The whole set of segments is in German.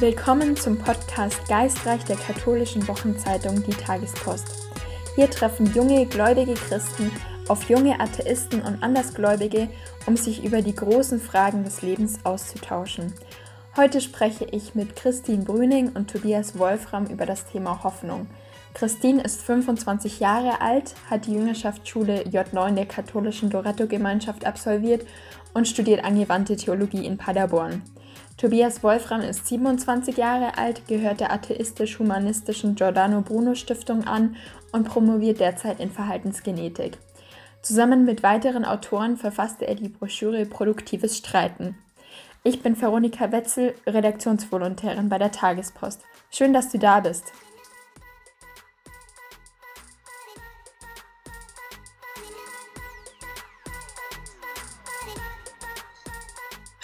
Willkommen zum Podcast Geistreich der katholischen Wochenzeitung Die Tagespost. Hier treffen junge gläubige Christen auf junge Atheisten und Andersgläubige, um sich über die großen Fragen des Lebens auszutauschen. Heute spreche ich mit Christine Brüning und Tobias Wolfram über das Thema Hoffnung. Christine ist 25 Jahre alt, hat die Jüngerschaftsschule J9 der katholischen Doretto-Gemeinschaft absolviert und studiert angewandte Theologie in Paderborn. Tobias Wolfram ist 27 Jahre alt, gehört der atheistisch-humanistischen Giordano Bruno Stiftung an und promoviert derzeit in Verhaltensgenetik. Zusammen mit weiteren Autoren verfasste er die Broschüre Produktives Streiten. Ich bin Veronika Wetzel, Redaktionsvolontärin bei der Tagespost. Schön, dass du da bist.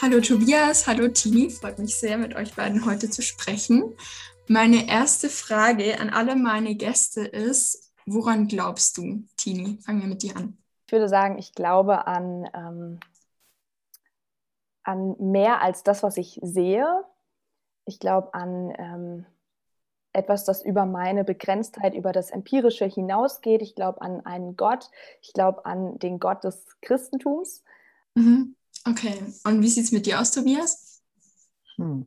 Hallo Tobias, hallo Tini, freut mich sehr, mit euch beiden heute zu sprechen. Meine erste Frage an alle meine Gäste ist, woran glaubst du, Tini? Fangen wir mit dir an. Ich würde sagen, ich glaube an, ähm, an mehr als das, was ich sehe. Ich glaube an ähm, etwas, das über meine Begrenztheit, über das Empirische hinausgeht. Ich glaube an einen Gott. Ich glaube an den Gott des Christentums. Mhm. Okay, und wie sieht es mit dir aus, Tobias? Hm.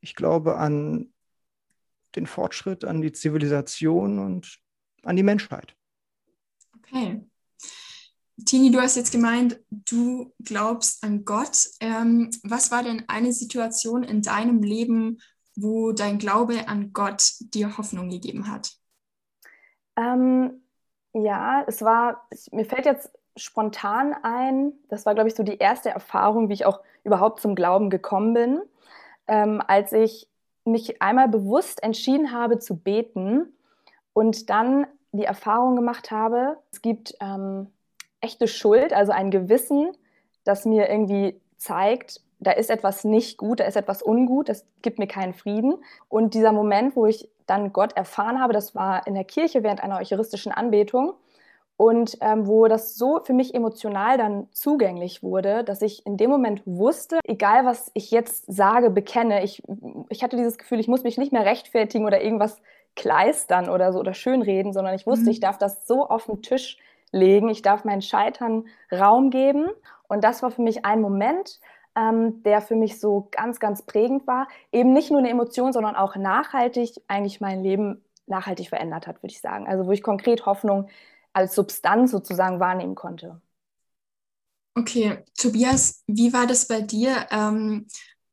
Ich glaube an den Fortschritt, an die Zivilisation und an die Menschheit. Okay. Tini, du hast jetzt gemeint, du glaubst an Gott. Ähm, was war denn eine Situation in deinem Leben, wo dein Glaube an Gott dir Hoffnung gegeben hat? Ähm, ja, es war, mir fällt jetzt spontan ein. Das war, glaube ich, so die erste Erfahrung, wie ich auch überhaupt zum Glauben gekommen bin, ähm, als ich mich einmal bewusst entschieden habe zu beten und dann die Erfahrung gemacht habe, es gibt ähm, echte Schuld, also ein Gewissen, das mir irgendwie zeigt, da ist etwas nicht gut, da ist etwas ungut, das gibt mir keinen Frieden. Und dieser Moment, wo ich dann Gott erfahren habe, das war in der Kirche während einer eucharistischen Anbetung und ähm, wo das so für mich emotional dann zugänglich wurde, dass ich in dem Moment wusste, egal was ich jetzt sage, bekenne, ich, ich hatte dieses Gefühl, ich muss mich nicht mehr rechtfertigen oder irgendwas kleistern oder so oder schönreden, sondern ich wusste, mhm. ich darf das so auf den Tisch legen, ich darf meinen Scheitern Raum geben. Und das war für mich ein Moment, ähm, der für mich so ganz, ganz prägend war. Eben nicht nur eine Emotion, sondern auch nachhaltig eigentlich mein Leben nachhaltig verändert hat, würde ich sagen. Also wo ich konkret Hoffnung als Substanz sozusagen wahrnehmen konnte. Okay, Tobias, wie war das bei dir? Ähm,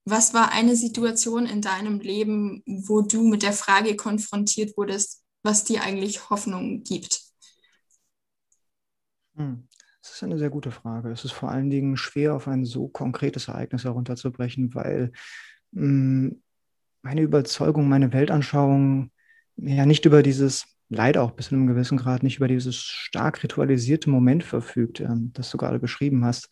was war eine Situation in deinem Leben, wo du mit der Frage konfrontiert wurdest, was dir eigentlich Hoffnung gibt? Hm. Das ist eine sehr gute Frage. Es ist vor allen Dingen schwer, auf ein so konkretes Ereignis herunterzubrechen, weil mh, hm, meine Überzeugung, meine Weltanschauung ja nicht über dieses leider auch bis zu einem gewissen Grad nicht über dieses stark ritualisierte Moment verfügt, ähm, das du gerade beschrieben hast.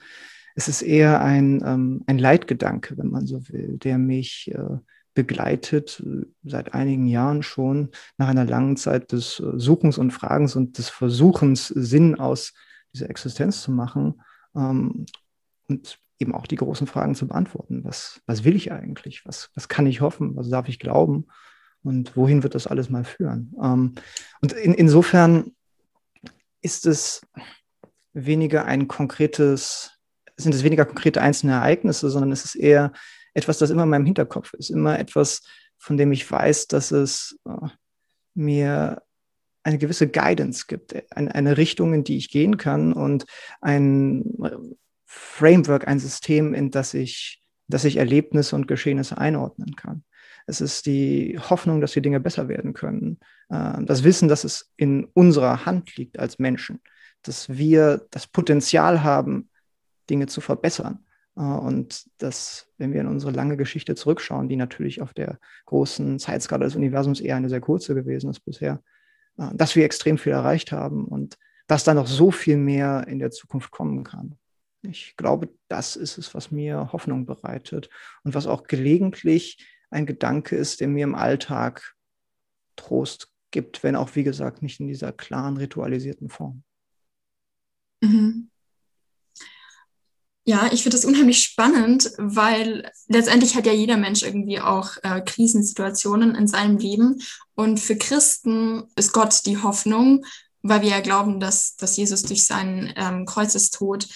Es ist eher ein, ähm, ein Leitgedanke, wenn man so will, der mich äh, begleitet äh, seit einigen Jahren schon nach einer langen Zeit des äh, Suchens und Fragens und des Versuchens, Sinn aus dieser Existenz zu machen ähm, und eben auch die großen Fragen zu beantworten. Was, was will ich eigentlich? Was, was kann ich hoffen? Was darf ich glauben? Und wohin wird das alles mal führen? Ähm, und in, insofern ist es weniger ein konkretes, sind es weniger konkrete einzelne Ereignisse, sondern es ist eher etwas, das immer in meinem Hinterkopf ist, immer etwas, von dem ich weiß, dass es äh, mir eine gewisse Guidance gibt, eine, eine Richtung, in die ich gehen kann und ein Framework, ein System, in das ich, das ich Erlebnisse und Geschehnisse einordnen kann. Es ist die Hoffnung, dass die Dinge besser werden können. Äh, das Wissen, dass es in unserer Hand liegt als Menschen, dass wir das Potenzial haben, Dinge zu verbessern. Äh, und dass, wenn wir in unsere lange Geschichte zurückschauen, die natürlich auf der großen Zeitskala des Universums eher eine sehr kurze gewesen ist bisher, äh, dass wir extrem viel erreicht haben und dass da noch so viel mehr in der Zukunft kommen kann. Ich glaube, das ist es, was mir Hoffnung bereitet und was auch gelegentlich ein Gedanke ist, der mir im Alltag Trost gibt, wenn auch, wie gesagt, nicht in dieser klaren, ritualisierten Form. Mhm. Ja, ich finde das unheimlich spannend, weil letztendlich hat ja jeder Mensch irgendwie auch äh, Krisensituationen in seinem Leben. Und für Christen ist Gott die Hoffnung, weil wir ja glauben, dass, dass Jesus durch seinen ähm, Kreuzestod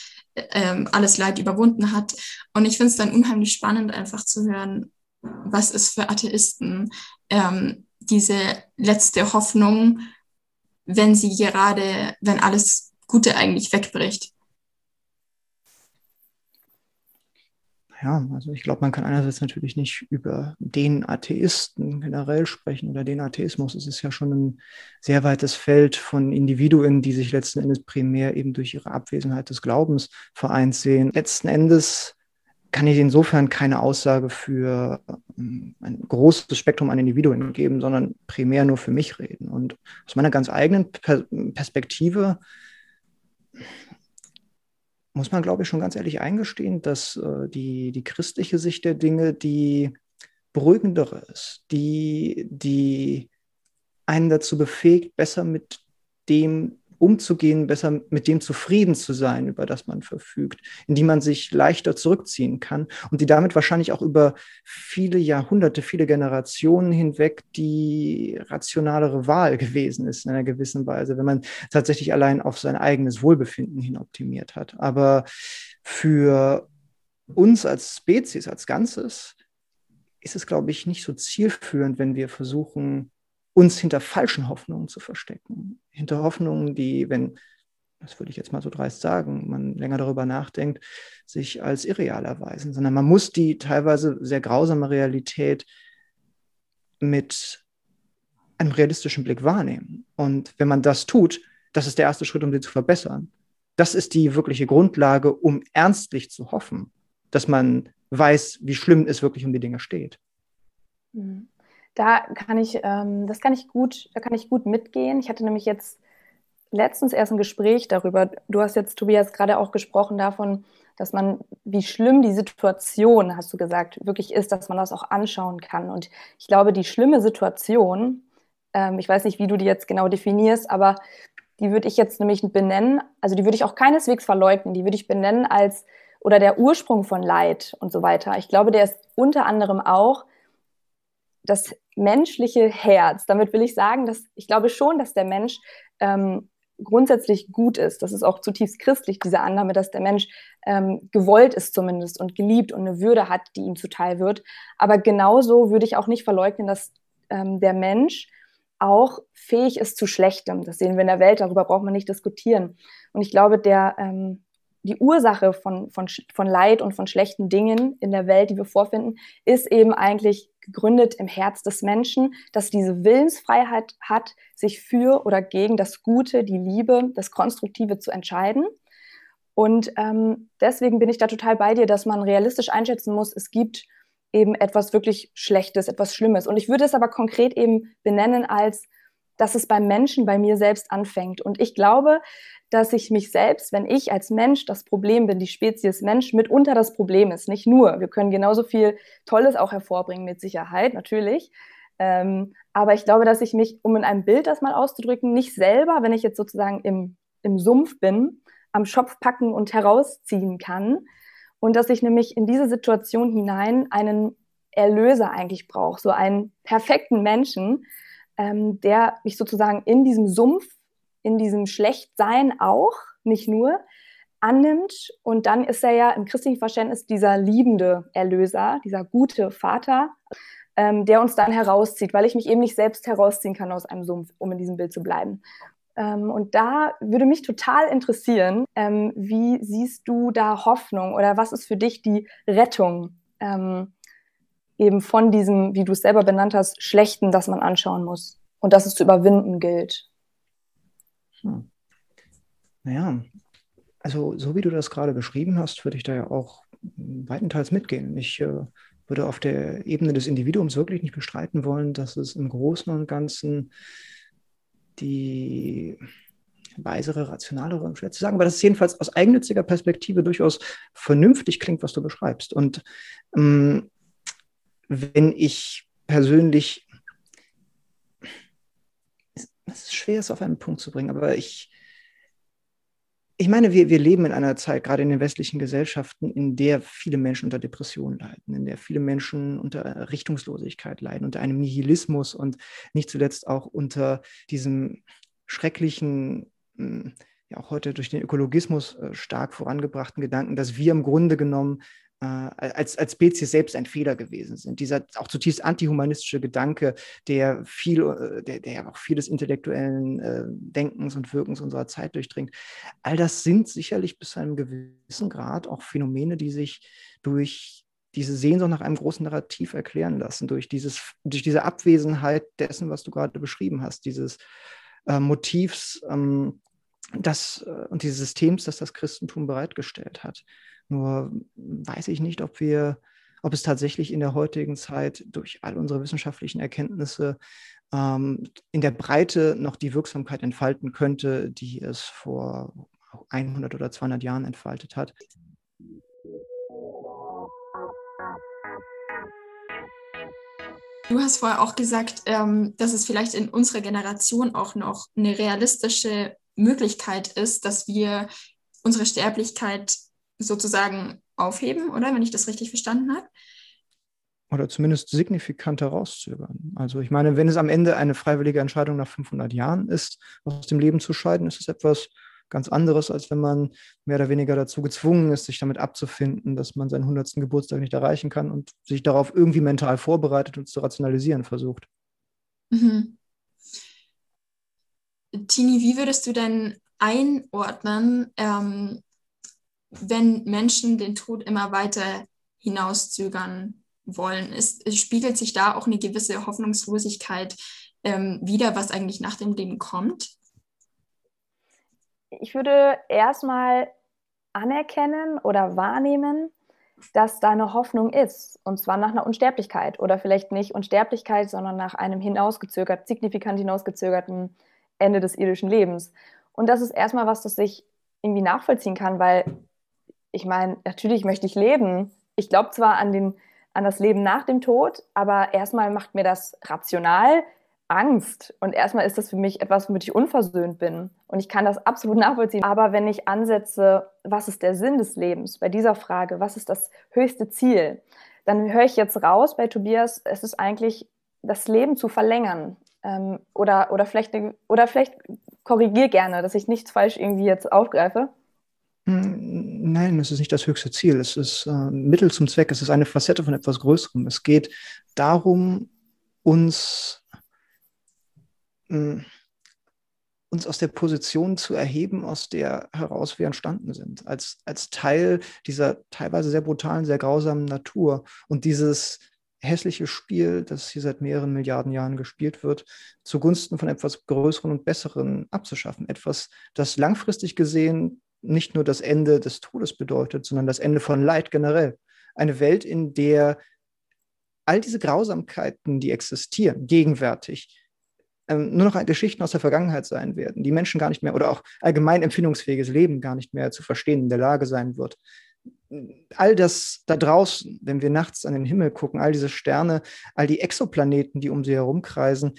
ähm, alles Leid überwunden hat. Und ich finde es dann unheimlich spannend, einfach zu hören, was ist für Atheisten ähm, diese letzte Hoffnung, wenn sie gerade, wenn alles Gute eigentlich wegbricht. Ja, also ich glaube, man kann einerseits natürlich nicht über den Atheisten generell sprechen oder den Atheismus. Es ist ja schon ein sehr weites Feld von Individuen, die sich letzten Endes primär eben durch ihre Abwesenheit des Glaubens vereint sehen. Letzten Endes kann ich insofern keine Aussage für ähm, ein großes Spektrum an Individuen geben, sondern primär nur für mich reden. Und aus meiner ganz eigenen Perspektive muss man, glaube ich, schon ganz ehrlich eingestehen, dass äh, die, die christliche Sicht der Dinge die beruhigendere ist, die, die einen dazu befähigt, besser mit dem umzugehen, besser mit dem zufrieden zu sein, über das man verfügt, in die man sich leichter zurückziehen kann und die damit wahrscheinlich auch über viele Jahrhunderte, viele Generationen hinweg die rationalere Wahl gewesen ist in einer gewissen Weise, wenn man tatsächlich allein auf sein eigenes Wohlbefinden hin optimiert hat. Aber für uns als Spezies, als Ganzes, ist es, glaube ich, nicht so zielführend, wenn wir versuchen, uns hinter falschen Hoffnungen zu verstecken. Hinter Hoffnungen, die, wenn, das würde ich jetzt mal so dreist sagen, man länger darüber nachdenkt, sich als irreal erweisen, sondern man muss die teilweise sehr grausame Realität mit einem realistischen Blick wahrnehmen. Und wenn man das tut, das ist der erste Schritt, um sie zu verbessern. Das ist die wirkliche Grundlage, um ernstlich zu hoffen, dass man weiß, wie schlimm es wirklich um die Dinge steht. Mhm da kann ich, ähm, das kann ich gut, da kann ich gut mitgehen. Ich hatte nämlich jetzt letztens erst ein Gespräch darüber. Du hast jetzt, Tobias, gerade auch gesprochen davon, dass man, wie schlimm die Situation, hast du gesagt, wirklich ist, dass man das auch anschauen kann. Und ich glaube, die schlimme Situation, ähm, ich weiß nicht, wie du die jetzt genau definierst, aber die würde ich jetzt nämlich benennen, also die würde ich auch keineswegs verleugnen, die würde ich benennen als, oder der Ursprung von Leid und so weiter. Ich glaube, der ist unter anderem auch das menschliche Herz. Damit will ich sagen, dass ich glaube schon, dass der Mensch ähm, grundsätzlich gut ist. Das ist auch zutiefst christlich, diese Annahme, dass der Mensch ähm, gewollt ist zumindest und geliebt und eine Würde hat, die ihm zuteil wird. Aber genauso würde ich auch nicht verleugnen, dass ähm, der Mensch auch fähig ist zu Schlechtem. Das sehen wir in der Welt, darüber braucht man nicht diskutieren. Und ich glaube, der, ähm, die Ursache von, von, von Leid und von schlechten Dingen in der Welt, die wir vorfinden, ist eben eigentlich gegründet im Herz des Menschen, dass diese Willensfreiheit hat, sich für oder gegen das Gute, die Liebe, das Konstruktive zu entscheiden. Und ähm, deswegen bin ich da total bei dir, dass man realistisch einschätzen muss, es gibt eben etwas wirklich Schlechtes, etwas Schlimmes. Und ich würde es aber konkret eben benennen als, dass es beim Menschen, bei mir selbst anfängt. Und ich glaube, dass ich mich selbst, wenn ich als Mensch das Problem bin, die Spezies Mensch mitunter das Problem ist, nicht nur. Wir können genauso viel Tolles auch hervorbringen, mit Sicherheit, natürlich. Ähm, aber ich glaube, dass ich mich, um in einem Bild das mal auszudrücken, nicht selber, wenn ich jetzt sozusagen im, im Sumpf bin, am Schopf packen und herausziehen kann. Und dass ich nämlich in diese Situation hinein einen Erlöser eigentlich brauche, so einen perfekten Menschen, ähm, der mich sozusagen in diesem Sumpf in diesem Schlechtsein auch, nicht nur, annimmt. Und dann ist er ja im christlichen Verständnis dieser liebende Erlöser, dieser gute Vater, ähm, der uns dann herauszieht, weil ich mich eben nicht selbst herausziehen kann aus einem Sumpf, um in diesem Bild zu bleiben. Ähm, und da würde mich total interessieren, ähm, wie siehst du da Hoffnung oder was ist für dich die Rettung ähm, eben von diesem, wie du es selber benannt hast, Schlechten, das man anschauen muss und das es zu überwinden gilt? Hm. Naja, also so wie du das gerade beschrieben hast, würde ich da ja auch weitenteils mitgehen. Ich äh, würde auf der Ebene des Individuums wirklich nicht bestreiten wollen, dass es im Großen und Ganzen die weisere, rationalere, schwer zu sagen, aber dass es jedenfalls aus eigennütziger Perspektive durchaus vernünftig klingt, was du beschreibst. Und ähm, wenn ich persönlich es ist schwer, es auf einen Punkt zu bringen, aber ich, ich meine, wir, wir leben in einer Zeit, gerade in den westlichen Gesellschaften, in der viele Menschen unter Depressionen leiden, in der viele Menschen unter Richtungslosigkeit leiden, unter einem Nihilismus und nicht zuletzt auch unter diesem schrecklichen, hm, ja auch heute durch den Ökologismus äh, stark vorangebrachten Gedanken, dass wir im Grunde genommen äh, als, als Spezies selbst ein Fehler gewesen sind. Dieser auch zutiefst antihumanistische Gedanke, der viel, äh, der, der auch vieles intellektuellen äh, Denkens und Wirkens unserer Zeit durchdringt. All das sind sicherlich bis zu einem gewissen Grad auch Phänomene, die sich durch diese Sehnsucht nach einem großen Narrativ erklären lassen, durch, dieses, durch diese Abwesenheit dessen, was du gerade beschrieben hast, dieses äh, Motivs ähm, das, äh, und dieses Systems, das das Christentum bereitgestellt hat. Nur weiß ich nicht, ob wir, ob es tatsächlich in der heutigen Zeit durch all unsere wissenschaftlichen Erkenntnisse ähm, in der Breite noch die Wirksamkeit entfalten könnte, die es vor 100 oder 200 Jahren entfaltet hat. Du hast vorher auch gesagt, ähm, dass es vielleicht in unserer Generation auch noch eine realistische Möglichkeit ist, dass wir unsere Sterblichkeit sozusagen aufheben, oder? Wenn ich das richtig verstanden habe. Oder zumindest signifikant herauszögern. Also ich meine, wenn es am Ende eine freiwillige Entscheidung nach 500 Jahren ist, aus dem Leben zu scheiden, ist es etwas ganz anderes, als wenn man mehr oder weniger dazu gezwungen ist, sich damit abzufinden, dass man seinen 100. Geburtstag nicht erreichen kann und sich darauf irgendwie mental vorbereitet und zu rationalisieren versucht. Mhm. Tini, wie würdest du denn einordnen, ähm, wenn Menschen den Tod immer weiter hinauszögern wollen? Es spiegelt sich da auch eine gewisse Hoffnungslosigkeit ähm, wieder, was eigentlich nach dem Leben kommt? Ich würde erstmal anerkennen oder wahrnehmen, dass da eine Hoffnung ist, und zwar nach einer Unsterblichkeit oder vielleicht nicht Unsterblichkeit, sondern nach einem hinausgezögert, signifikant hinausgezögerten Ende des irdischen Lebens. Und das ist erstmal was, das ich irgendwie nachvollziehen kann, weil ich meine, natürlich möchte ich leben. Ich glaube zwar an, den, an das Leben nach dem Tod, aber erstmal macht mir das rational Angst. Und erstmal ist das für mich etwas, womit ich unversöhnt bin. Und ich kann das absolut nachvollziehen. Aber wenn ich ansetze, was ist der Sinn des Lebens bei dieser Frage, was ist das höchste Ziel, dann höre ich jetzt raus bei Tobias, es ist eigentlich das Leben zu verlängern. Ähm, oder, oder, vielleicht, oder vielleicht korrigier gerne, dass ich nichts falsch irgendwie jetzt aufgreife. Hm, nein, es ist nicht das höchste Ziel. Es ist äh, Mittel zum Zweck. Es ist eine Facette von etwas Größerem. Es geht darum, uns, äh, uns aus der Position zu erheben, aus der heraus wir entstanden sind. Als, als Teil dieser teilweise sehr brutalen, sehr grausamen Natur. Und dieses hässliche Spiel, das hier seit mehreren Milliarden Jahren gespielt wird, zugunsten von etwas Größeren und Besseren abzuschaffen. Etwas, das langfristig gesehen nicht nur das Ende des Todes bedeutet, sondern das Ende von Leid generell. Eine Welt, in der all diese Grausamkeiten, die existieren, gegenwärtig, ähm, nur noch Geschichten aus der Vergangenheit sein werden, die Menschen gar nicht mehr oder auch allgemein empfindungsfähiges Leben gar nicht mehr zu verstehen in der Lage sein wird all das da draußen, wenn wir nachts an den Himmel gucken, all diese Sterne, all die Exoplaneten, die um sie herumkreisen,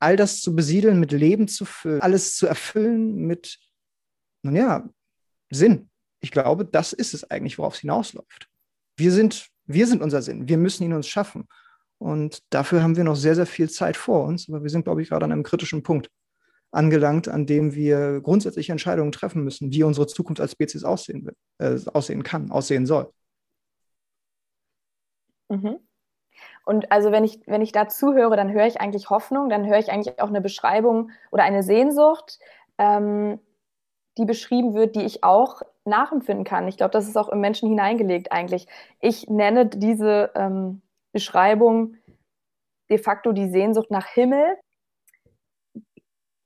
all das zu besiedeln, mit Leben zu füllen, alles zu erfüllen mit, nun ja, Sinn. Ich glaube, das ist es eigentlich, worauf es hinausläuft. Wir sind, wir sind unser Sinn. Wir müssen ihn uns schaffen. Und dafür haben wir noch sehr, sehr viel Zeit vor uns. Aber wir sind, glaube ich, gerade an einem kritischen Punkt angelangt, an dem wir grundsätzliche Entscheidungen treffen müssen, wie unsere Zukunft als Spezies aussehen, äh, aussehen kann, aussehen soll. Mhm. Und also wenn ich, wenn ich da zuhöre, dann höre ich eigentlich Hoffnung, dann höre ich eigentlich auch eine Beschreibung oder eine Sehnsucht, ähm, die beschrieben wird, die ich auch nachempfinden kann. Ich glaube, das ist auch im Menschen hineingelegt eigentlich. Ich nenne diese ähm, Beschreibung de facto die Sehnsucht nach Himmel,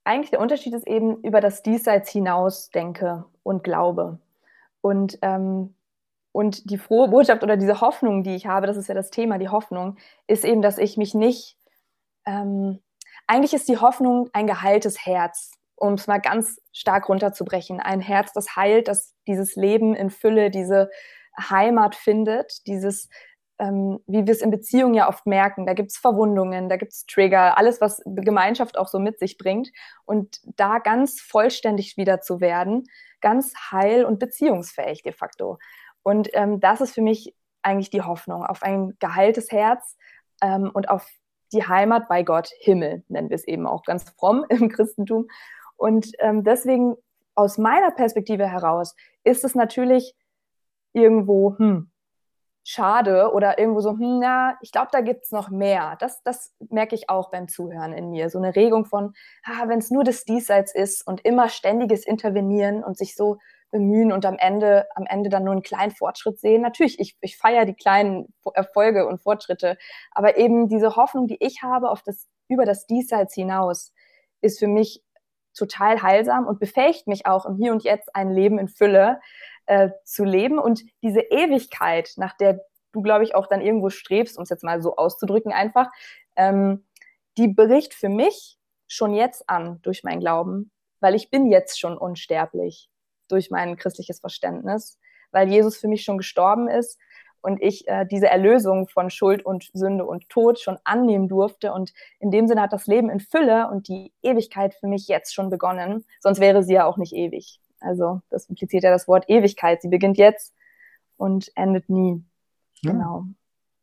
eigentlich der Unterschied ist eben über das Diesseits hinaus denke und glaube. Und, ähm, und die frohe Botschaft oder diese Hoffnung, die ich habe, das ist ja das Thema, die Hoffnung, ist eben, dass ich mich nicht, ähm, eigentlich ist die Hoffnung ein geheiltes Herz, um es mal ganz stark runterzubrechen. Ein Herz, das heilt, das dieses Leben in Fülle, diese Heimat findet, dieses ähm, wie wir es in Beziehungen ja oft merken. Da gibt es Verwundungen, da gibt es Trigger, alles, was Gemeinschaft auch so mit sich bringt. Und da ganz vollständig wieder zu werden, ganz heil und beziehungsfähig de facto. Und ähm, das ist für mich eigentlich die Hoffnung auf ein geheiltes Herz ähm, und auf die Heimat bei Gott, Himmel, nennen wir es eben auch ganz fromm im Christentum. Und ähm, deswegen aus meiner Perspektive heraus ist es natürlich irgendwo, hm, schade oder irgendwo so, hm, ja, ich glaube, da gibt es noch mehr. Das, das merke ich auch beim Zuhören in mir. So eine Regung von, ah, wenn es nur das Diesseits ist und immer ständiges Intervenieren und sich so bemühen und am Ende, am Ende dann nur einen kleinen Fortschritt sehen. Natürlich, ich, ich feiere die kleinen Erfolge und Fortschritte, aber eben diese Hoffnung, die ich habe auf das, über das Diesseits hinaus, ist für mich total heilsam und befähigt mich auch im Hier und Jetzt ein Leben in Fülle, äh, zu leben. Und diese Ewigkeit, nach der du, glaube ich, auch dann irgendwo strebst, um es jetzt mal so auszudrücken, einfach, ähm, die bricht für mich schon jetzt an durch mein Glauben, weil ich bin jetzt schon unsterblich durch mein christliches Verständnis, weil Jesus für mich schon gestorben ist und ich äh, diese Erlösung von Schuld und Sünde und Tod schon annehmen durfte. Und in dem Sinne hat das Leben in Fülle und die Ewigkeit für mich jetzt schon begonnen. Sonst wäre sie ja auch nicht ewig. Also das impliziert ja das Wort Ewigkeit. Sie beginnt jetzt und endet nie. Ja. Genau.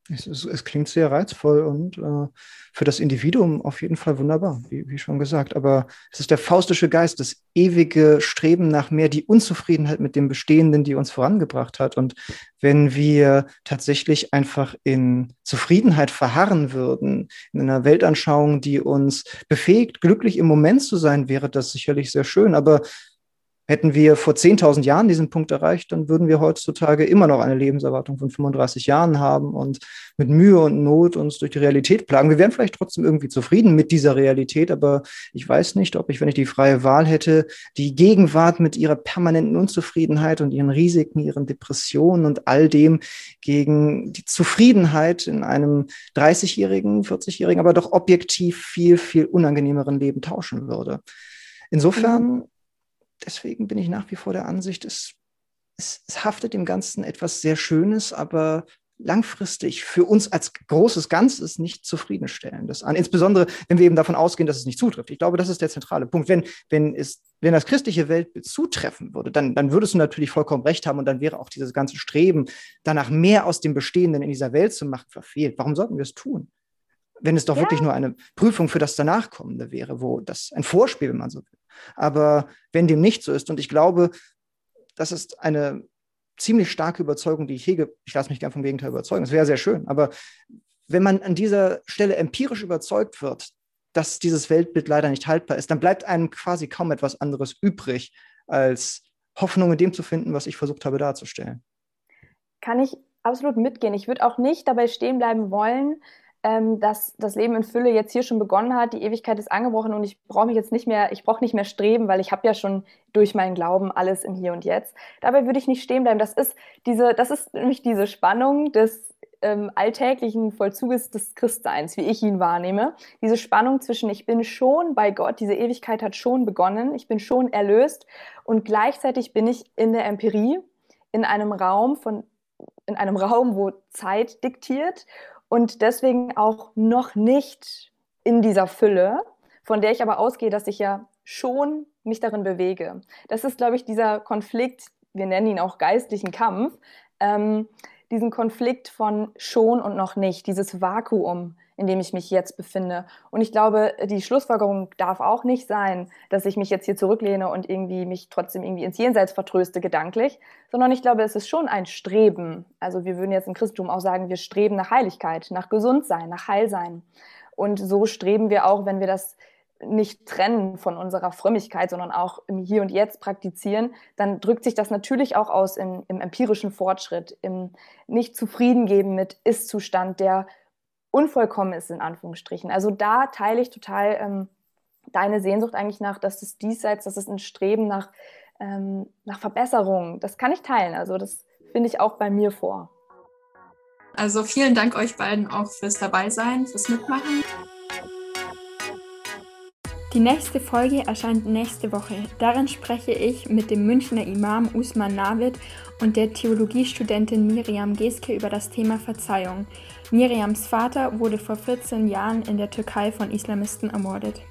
Es, es, es, klingt sehr reizvoll und äh, für das Individuum auf jeden Fall wunderbar, wie, wie, schon gesagt. Aber es ist der faustische Geist, das ewige Streben nach mehr, die Unzufriedenheit mit dem Bestehenden, die uns vorangebracht hat. Und wenn wir tatsächlich einfach in Zufriedenheit verharren würden, in einer Weltanschauung, die uns befähigt, glücklich im Moment zu sein, wäre das sicherlich sehr schön. Aber Hätten wir vor 10.000 Jahren diesen Punkt erreicht, dann würden wir heutzutage immer noch eine Lebenserwartung von 35 Jahren haben und mit Mühe und Not uns durch die Realität plagen. Wir wären vielleicht trotzdem irgendwie zufrieden mit dieser Realität, aber ich weiß nicht, ob ich, wenn ich die freie Wahl hätte, die Gegenwart mit ihrer permanenten Unzufriedenheit und ihren Risiken, ihren Depressionen und all dem gegen die Zufriedenheit in einem 30-jährigen, 40-jährigen, aber doch objektiv viel, viel unangenehmeren Leben tauschen würde. Insofern deswegen bin ich nach wie vor der Ansicht, es, es, es haftet dem Ganzen etwas sehr Schönes, aber langfristig für uns als großes Ganzes nicht zufriedenstellendes an. Insbesondere, wenn wir eben davon ausgehen, dass es nicht zutrifft. Ich glaube, das ist der zentrale Punkt. Wenn, wenn, es, wenn das christliche Weltbild zutreffen würde, dann, dann würdest du natürlich vollkommen recht haben und dann wäre auch dieses ganze Streben, danach mehr aus dem Bestehenden in dieser Welt zu machen, verfehlt. Warum sollten wir es tun? Wenn es doch ja. wirklich nur eine Prüfung für das Danachkommende wäre, wo das ein Vorspiel, wenn man so will. Aber wenn dem nicht so ist, und ich glaube, das ist eine ziemlich starke Überzeugung, die ich hege, ich lasse mich gern vom Gegenteil überzeugen, das wäre sehr schön, aber wenn man an dieser Stelle empirisch überzeugt wird, dass dieses Weltbild leider nicht haltbar ist, dann bleibt einem quasi kaum etwas anderes übrig, als Hoffnung in dem zu finden, was ich versucht habe darzustellen. Kann ich absolut mitgehen. Ich würde auch nicht dabei stehen bleiben wollen, ähm, dass das Leben in Fülle jetzt hier schon begonnen hat, die Ewigkeit ist angebrochen und ich brauche mich jetzt nicht mehr, ich brauche nicht mehr streben, weil ich habe ja schon durch meinen Glauben alles im Hier und Jetzt. Dabei würde ich nicht stehen bleiben. Das ist diese, das ist nämlich diese Spannung des ähm, alltäglichen Vollzuges des Christseins, wie ich ihn wahrnehme. Diese Spannung zwischen ich bin schon bei Gott, diese Ewigkeit hat schon begonnen, ich bin schon erlöst und gleichzeitig bin ich in der Empirie, in einem Raum von in einem Raum, wo Zeit diktiert und deswegen auch noch nicht in dieser Fülle, von der ich aber ausgehe, dass ich ja schon mich darin bewege. Das ist, glaube ich, dieser Konflikt, wir nennen ihn auch geistlichen Kampf, ähm, diesen Konflikt von schon und noch nicht, dieses Vakuum, in dem ich mich jetzt befinde. Und ich glaube, die Schlussfolgerung darf auch nicht sein, dass ich mich jetzt hier zurücklehne und irgendwie mich trotzdem irgendwie ins Jenseits vertröste gedanklich, sondern ich glaube, es ist schon ein Streben. Also wir würden jetzt im Christentum auch sagen, wir streben nach Heiligkeit, nach Gesundsein, nach Heilsein. Und so streben wir auch, wenn wir das nicht trennen von unserer Frömmigkeit, sondern auch im Hier und Jetzt praktizieren, dann drückt sich das natürlich auch aus im, im empirischen Fortschritt, im nicht zufrieden geben mit Ist-Zustand, der unvollkommen ist, in Anführungsstrichen. Also da teile ich total ähm, deine Sehnsucht eigentlich nach, dass es diesseits, dass es ein Streben nach, ähm, nach Verbesserung, das kann ich teilen. Also das finde ich auch bei mir vor. Also vielen Dank euch beiden auch fürs Dabeisein, fürs Mitmachen. Die nächste Folge erscheint nächste Woche. Darin spreche ich mit dem Münchner Imam Usman Navid und der Theologiestudentin Miriam Geske über das Thema Verzeihung. Miriams Vater wurde vor 14 Jahren in der Türkei von Islamisten ermordet.